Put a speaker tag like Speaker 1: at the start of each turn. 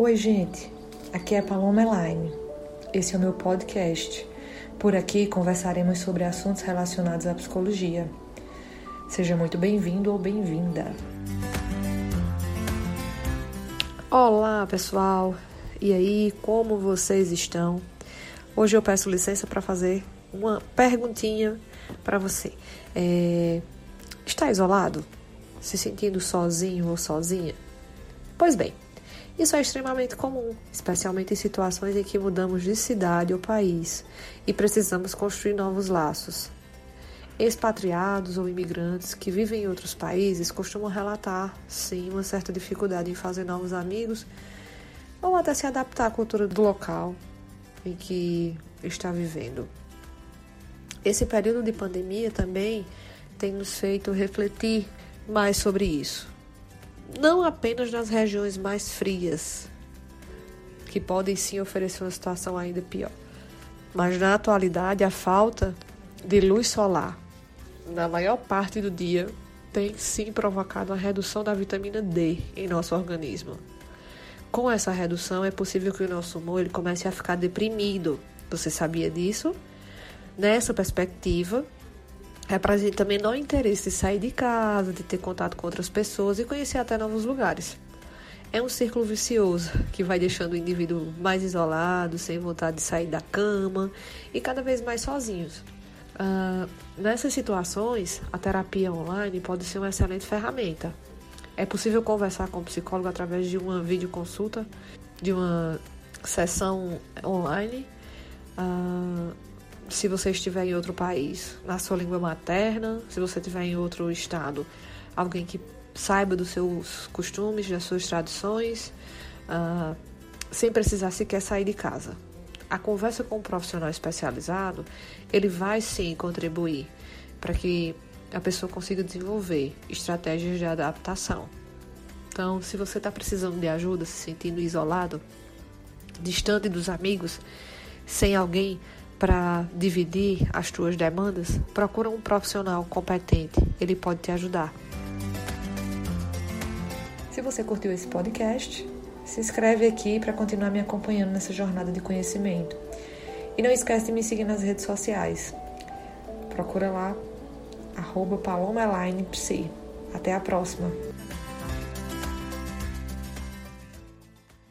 Speaker 1: Oi, gente. Aqui é Paloma Elaine. Esse é o meu podcast. Por aqui conversaremos sobre assuntos relacionados à psicologia. Seja muito bem-vindo ou bem-vinda. Olá, pessoal. E aí, como vocês estão? Hoje eu peço licença para fazer uma perguntinha para você. É... Está isolado? Se sentindo sozinho ou sozinha? Pois bem, isso é extremamente comum, especialmente em situações em que mudamos de cidade ou país e precisamos construir novos laços. Expatriados ou imigrantes que vivem em outros países costumam relatar, sim, uma certa dificuldade em fazer novos amigos ou até se adaptar à cultura do local em que está vivendo. Esse período de pandemia também tem nos feito refletir mais sobre isso não apenas nas regiões mais frias, que podem sim oferecer uma situação ainda pior, mas na atualidade a falta de luz solar na maior parte do dia tem sim provocado a redução da vitamina D em nosso organismo. Com essa redução é possível que o nosso humor ele comece a ficar deprimido. Você sabia disso? Nessa perspectiva, representa menor interesse de sair de casa, de ter contato com outras pessoas e conhecer até novos lugares. É um círculo vicioso que vai deixando o indivíduo mais isolado, sem vontade de sair da cama e cada vez mais sozinhos. Uh, nessas situações, a terapia online pode ser uma excelente ferramenta. É possível conversar com o psicólogo através de uma videoconsulta, de uma sessão online. Uh, se você estiver em outro país, na sua língua materna, se você estiver em outro estado, alguém que saiba dos seus costumes, das suas tradições, uh, sem precisar sequer sair de casa. A conversa com um profissional especializado, ele vai sim contribuir para que a pessoa consiga desenvolver estratégias de adaptação. Então, se você está precisando de ajuda, se sentindo isolado, distante dos amigos, sem alguém para dividir as tuas demandas, procura um profissional competente, ele pode te ajudar. Se você curtiu esse podcast, se inscreve aqui para continuar me acompanhando nessa jornada de conhecimento. E não esquece de me seguir nas redes sociais. Procura lá, arroba Até a próxima!